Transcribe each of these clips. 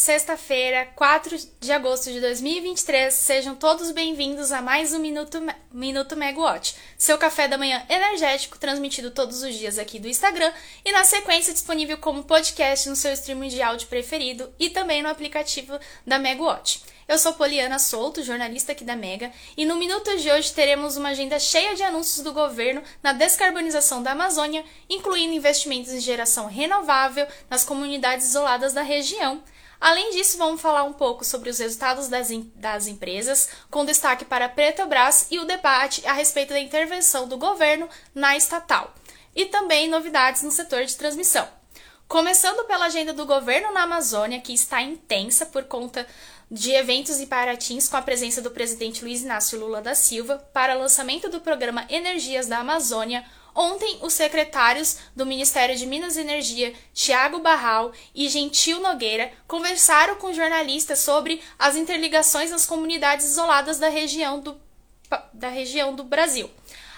sexta-feira, 4 de agosto de 2023. Sejam todos bem-vindos a mais um Minuto, Minuto Megawatt, seu café da manhã energético, transmitido todos os dias aqui do Instagram e na sequência disponível como podcast no seu streaming de áudio preferido e também no aplicativo da Megawatt. Eu sou Poliana Souto, jornalista aqui da Mega, e no minuto de hoje teremos uma agenda cheia de anúncios do governo na descarbonização da Amazônia, incluindo investimentos em geração renovável nas comunidades isoladas da região Além disso, vamos falar um pouco sobre os resultados das, das empresas, com destaque para a Petrobras e o debate a respeito da intervenção do governo na estatal. E também novidades no setor de transmissão. Começando pela agenda do governo na Amazônia, que está intensa por conta de eventos em Paratins com a presença do presidente Luiz Inácio Lula da Silva para lançamento do programa Energias da Amazônia, Ontem, os secretários do Ministério de Minas e Energia, Tiago Barral e Gentil Nogueira, conversaram com jornalistas sobre as interligações nas comunidades isoladas da região do, da região do Brasil,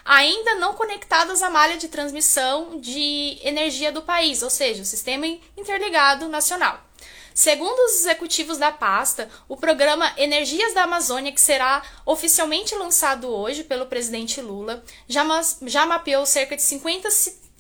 ainda não conectadas à malha de transmissão de energia do país, ou seja, o sistema interligado nacional. Segundo os executivos da pasta, o programa Energias da Amazônia, que será oficialmente lançado hoje pelo presidente Lula, já, já mapeou cerca de 50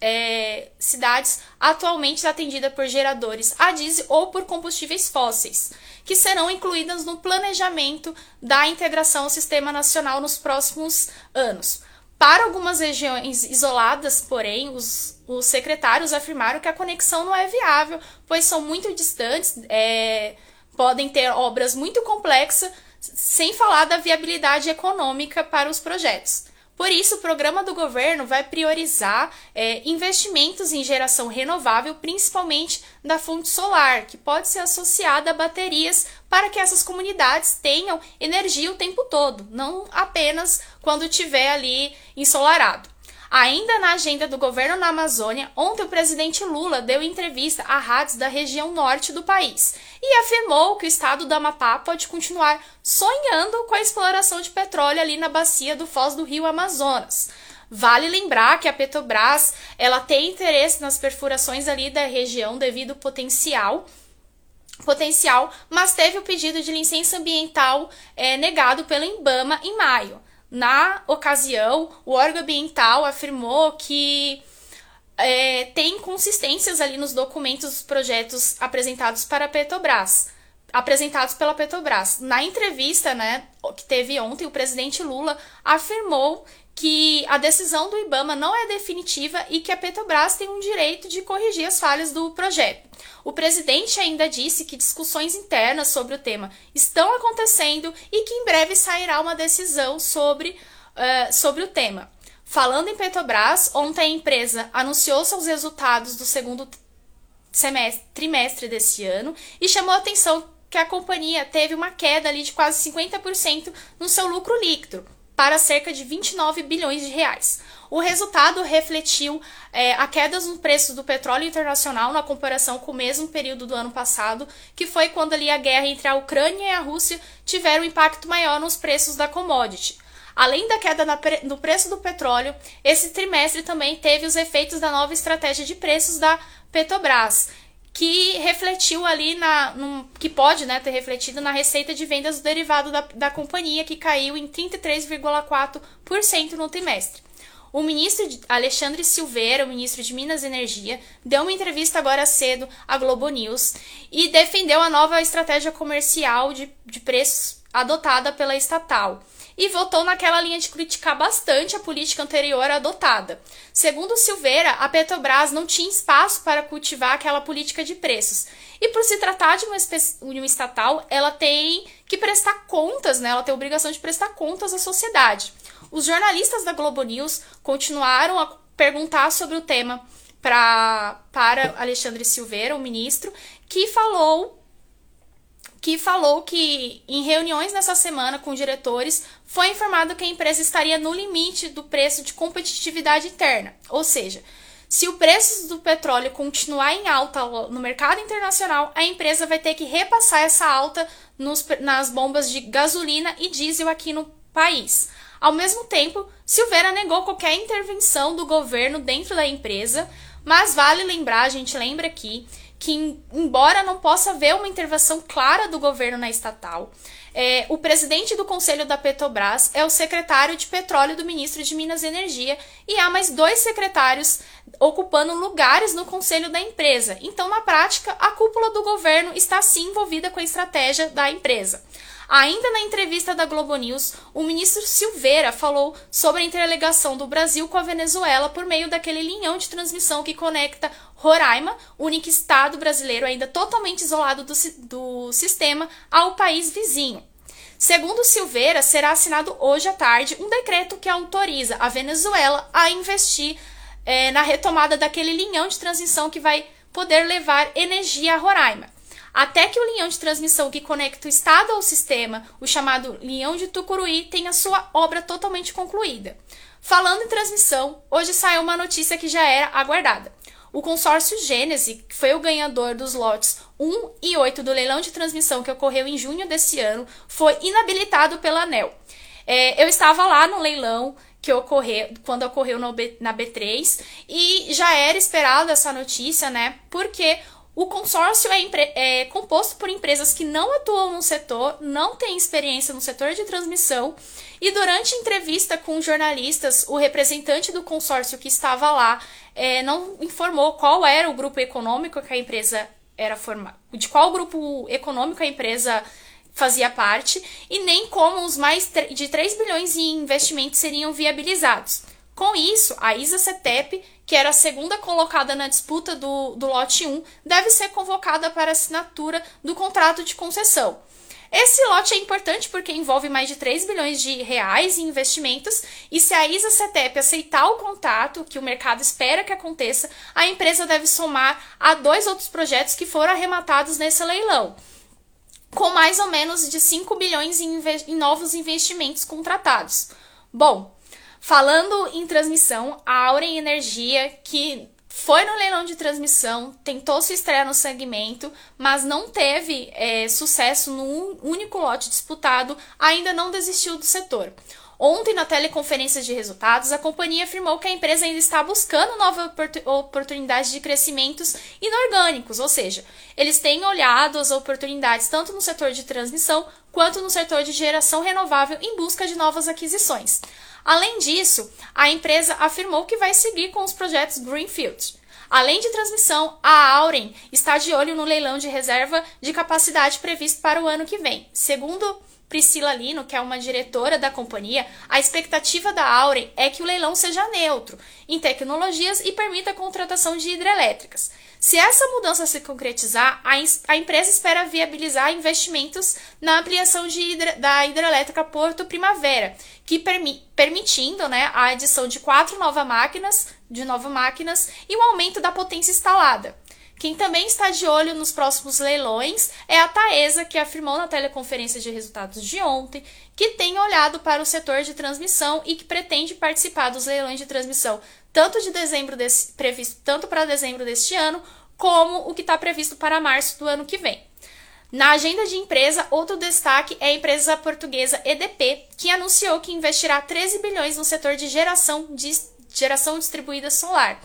é, cidades atualmente atendidas por geradores a diesel ou por combustíveis fósseis, que serão incluídas no planejamento da integração ao Sistema Nacional nos próximos anos. Para algumas regiões isoladas, porém, os, os secretários afirmaram que a conexão não é viável, pois são muito distantes, é, podem ter obras muito complexas, sem falar da viabilidade econômica para os projetos. Por isso, o programa do governo vai priorizar é, investimentos em geração renovável, principalmente da fonte solar, que pode ser associada a baterias para que essas comunidades tenham energia o tempo todo, não apenas quando tiver ali ensolarado. Ainda na agenda do governo na Amazônia, ontem o presidente Lula deu entrevista a rádios da região norte do país e afirmou que o estado do Amapá pode continuar sonhando com a exploração de petróleo ali na bacia do Foz do Rio Amazonas. Vale lembrar que a Petrobras ela tem interesse nas perfurações ali da região devido ao potencial potencial, mas teve o pedido de licença ambiental é, negado pelo IBAMA em maio. Na ocasião, o órgão ambiental afirmou que é, tem inconsistências ali nos documentos dos projetos apresentados para a Petrobras, apresentados pela Petrobras. Na entrevista, né, que teve ontem, o presidente Lula afirmou que a decisão do IBAMA não é definitiva e que a Petrobras tem um direito de corrigir as falhas do projeto. O presidente ainda disse que discussões internas sobre o tema estão acontecendo e que em breve sairá uma decisão sobre, uh, sobre o tema. Falando em Petrobras, ontem a empresa anunciou seus resultados do segundo semestre, trimestre desse ano e chamou a atenção que a companhia teve uma queda ali de quase 50% no seu lucro líquido, para cerca de 29 bilhões de reais. O resultado refletiu é, a queda no preço do petróleo internacional na comparação com o mesmo período do ano passado, que foi quando ali a guerra entre a Ucrânia e a Rússia tiveram um impacto maior nos preços da commodity. Além da queda no preço do petróleo, esse trimestre também teve os efeitos da nova estratégia de preços da Petrobras, que refletiu ali na. Num, que pode né, ter refletido na receita de vendas do derivado da, da companhia, que caiu em 33,4% no trimestre. O ministro Alexandre Silveira, o ministro de Minas e Energia, deu uma entrevista agora cedo à Globo News e defendeu a nova estratégia comercial de, de preços adotada pela estatal e votou naquela linha de criticar bastante a política anterior adotada. Segundo Silveira, a Petrobras não tinha espaço para cultivar aquela política de preços. E por se tratar de uma, uma estatal, ela tem que prestar contas, né? ela tem a obrigação de prestar contas à sociedade. Os jornalistas da Globo News continuaram a perguntar sobre o tema pra, para Alexandre Silveira, o ministro, que falou que falou que em reuniões nessa semana com diretores foi informado que a empresa estaria no limite do preço de competitividade interna, ou seja, se o preço do petróleo continuar em alta no mercado internacional, a empresa vai ter que repassar essa alta nos, nas bombas de gasolina e diesel aqui no país. Ao mesmo tempo, Silveira negou qualquer intervenção do governo dentro da empresa, mas vale lembrar, a gente lembra aqui, que, embora não possa haver uma intervenção clara do governo na estatal, é, o presidente do conselho da Petrobras é o secretário de petróleo do ministro de Minas e Energia e há mais dois secretários ocupando lugares no conselho da empresa. Então, na prática, a cúpula do governo está sim envolvida com a estratégia da empresa. Ainda na entrevista da Globo News, o ministro Silveira falou sobre a interligação do Brasil com a Venezuela por meio daquele linhão de transmissão que conecta Roraima, único estado brasileiro ainda totalmente isolado do, do sistema, ao país vizinho. Segundo Silveira, será assinado hoje à tarde um decreto que autoriza a Venezuela a investir é, na retomada daquele linhão de transição que vai poder levar energia a Roraima até que o linhão de transmissão que conecta o estado ao sistema, o chamado linhão de Tucuruí, tenha sua obra totalmente concluída. Falando em transmissão, hoje saiu uma notícia que já era aguardada. O consórcio Gênese, que foi o ganhador dos lotes 1 e 8 do leilão de transmissão que ocorreu em junho desse ano, foi inabilitado pela ANEL. É, eu estava lá no leilão que ocorreu quando ocorreu B, na B3 e já era esperado essa notícia, né? Porque o consórcio é, é, composto por empresas que não atuam no setor, não têm experiência no setor de transmissão, e durante entrevista com jornalistas, o representante do consórcio que estava lá é, não informou qual era o grupo econômico que a empresa era formada, de qual grupo econômico a empresa fazia parte, e nem como os mais de 3 bilhões em investimentos seriam viabilizados. Com isso, a ISA CETEP, que era a segunda colocada na disputa do, do lote 1, deve ser convocada para assinatura do contrato de concessão. Esse lote é importante porque envolve mais de 3 bilhões de reais em investimentos e se a ISA CETEP aceitar o contato, que o mercado espera que aconteça, a empresa deve somar a dois outros projetos que foram arrematados nesse leilão, com mais ou menos de 5 bilhões em, em novos investimentos contratados. Bom, Falando em transmissão, a Auren Energia, que foi no leilão de transmissão, tentou se estrear no segmento, mas não teve é, sucesso no único lote disputado, ainda não desistiu do setor. Ontem, na teleconferência de resultados, a companhia afirmou que a empresa ainda está buscando novas oportunidades de crescimentos inorgânicos, ou seja, eles têm olhado as oportunidades tanto no setor de transmissão quanto no setor de geração renovável em busca de novas aquisições. Além disso, a empresa afirmou que vai seguir com os projetos Greenfield. Além de transmissão, a Auren está de olho no leilão de reserva de capacidade previsto para o ano que vem. Segundo Priscila Lino, que é uma diretora da companhia, a expectativa da Auren é que o leilão seja neutro em tecnologias e permita a contratação de hidrelétricas. Se essa mudança se concretizar, a, empresa espera viabilizar investimentos na ampliação hidre, da hidrelétrica Porto Primavera, que permi, permitindo né, a adição de quatro novas máquinas, de novas máquinas e o aumento da potência instalada. Quem também está de olho nos próximos leilões é a Taesa, que afirmou na teleconferência de resultados de ontem que tem olhado para o setor de transmissão e que pretende participar dos leilões de transmissão tanto de dezembro desse, previsto tanto para dezembro deste ano, como o que está previsto para março do ano que vem. Na agenda de empresa, outro destaque é a empresa portuguesa EDP, que anunciou que investirá 13 bilhões no setor de geração, de geração distribuída solar.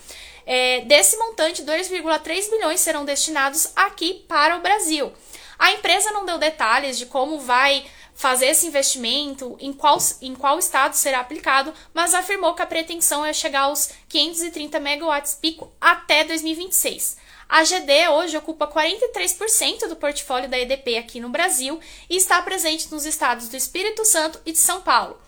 É, desse montante, 2,3 bilhões serão destinados aqui para o Brasil. A empresa não deu detalhes de como vai fazer esse investimento, em qual, em qual estado será aplicado, mas afirmou que a pretensão é chegar aos 530 megawatts pico até 2026. A GD hoje ocupa 43% do portfólio da EDP aqui no Brasil e está presente nos estados do Espírito Santo e de São Paulo.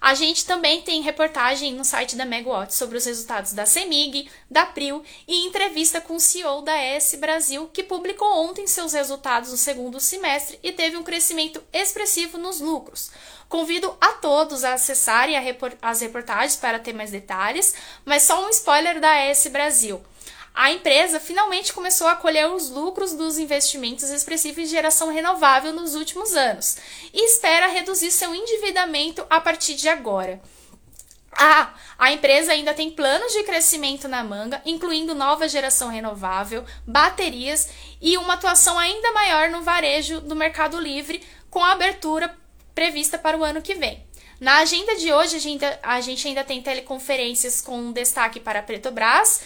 A gente também tem reportagem no site da Megawatt sobre os resultados da CEMIG, da PRIO e entrevista com o CEO da ES Brasil, que publicou ontem seus resultados no segundo semestre e teve um crescimento expressivo nos lucros. Convido a todos a acessarem as reportagens para ter mais detalhes, mas só um spoiler da ES Brasil a empresa finalmente começou a colher os lucros dos investimentos expressivos em geração renovável nos últimos anos e espera reduzir seu endividamento a partir de agora. Ah, a empresa ainda tem planos de crescimento na manga, incluindo nova geração renovável, baterias e uma atuação ainda maior no varejo do Mercado Livre, com a abertura prevista para o ano que vem. Na agenda de hoje, a gente, ainda tem teleconferências com destaque para a Petrobras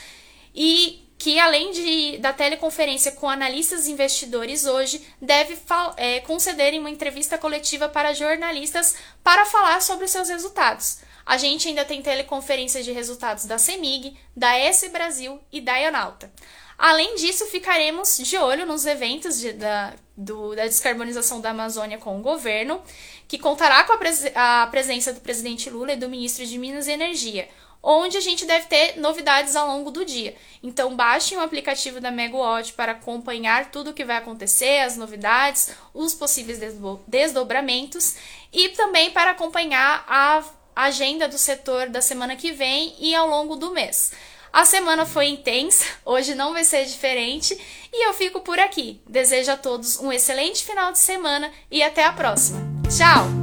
e que além de, da teleconferência com analistas e investidores hoje, deve é, conceder uma entrevista coletiva para jornalistas para falar sobre os seus resultados. A gente ainda tem teleconferência de resultados da CEMIG, da S Brasil e da Ionauta. Além disso, ficaremos de olho nos eventos de, da, do, da descarbonização da Amazônia com o governo, que contará com a, pres a presença do presidente Lula e do ministro de Minas e Energia, onde a gente deve ter novidades ao longo do dia. Então, baixem o aplicativo da Megawatt para acompanhar tudo o que vai acontecer, as novidades, os possíveis desdobramentos e também para acompanhar a agenda do setor da semana que vem e ao longo do mês. A semana foi intensa, hoje não vai ser diferente e eu fico por aqui. Desejo a todos um excelente final de semana e até a próxima. Tchau!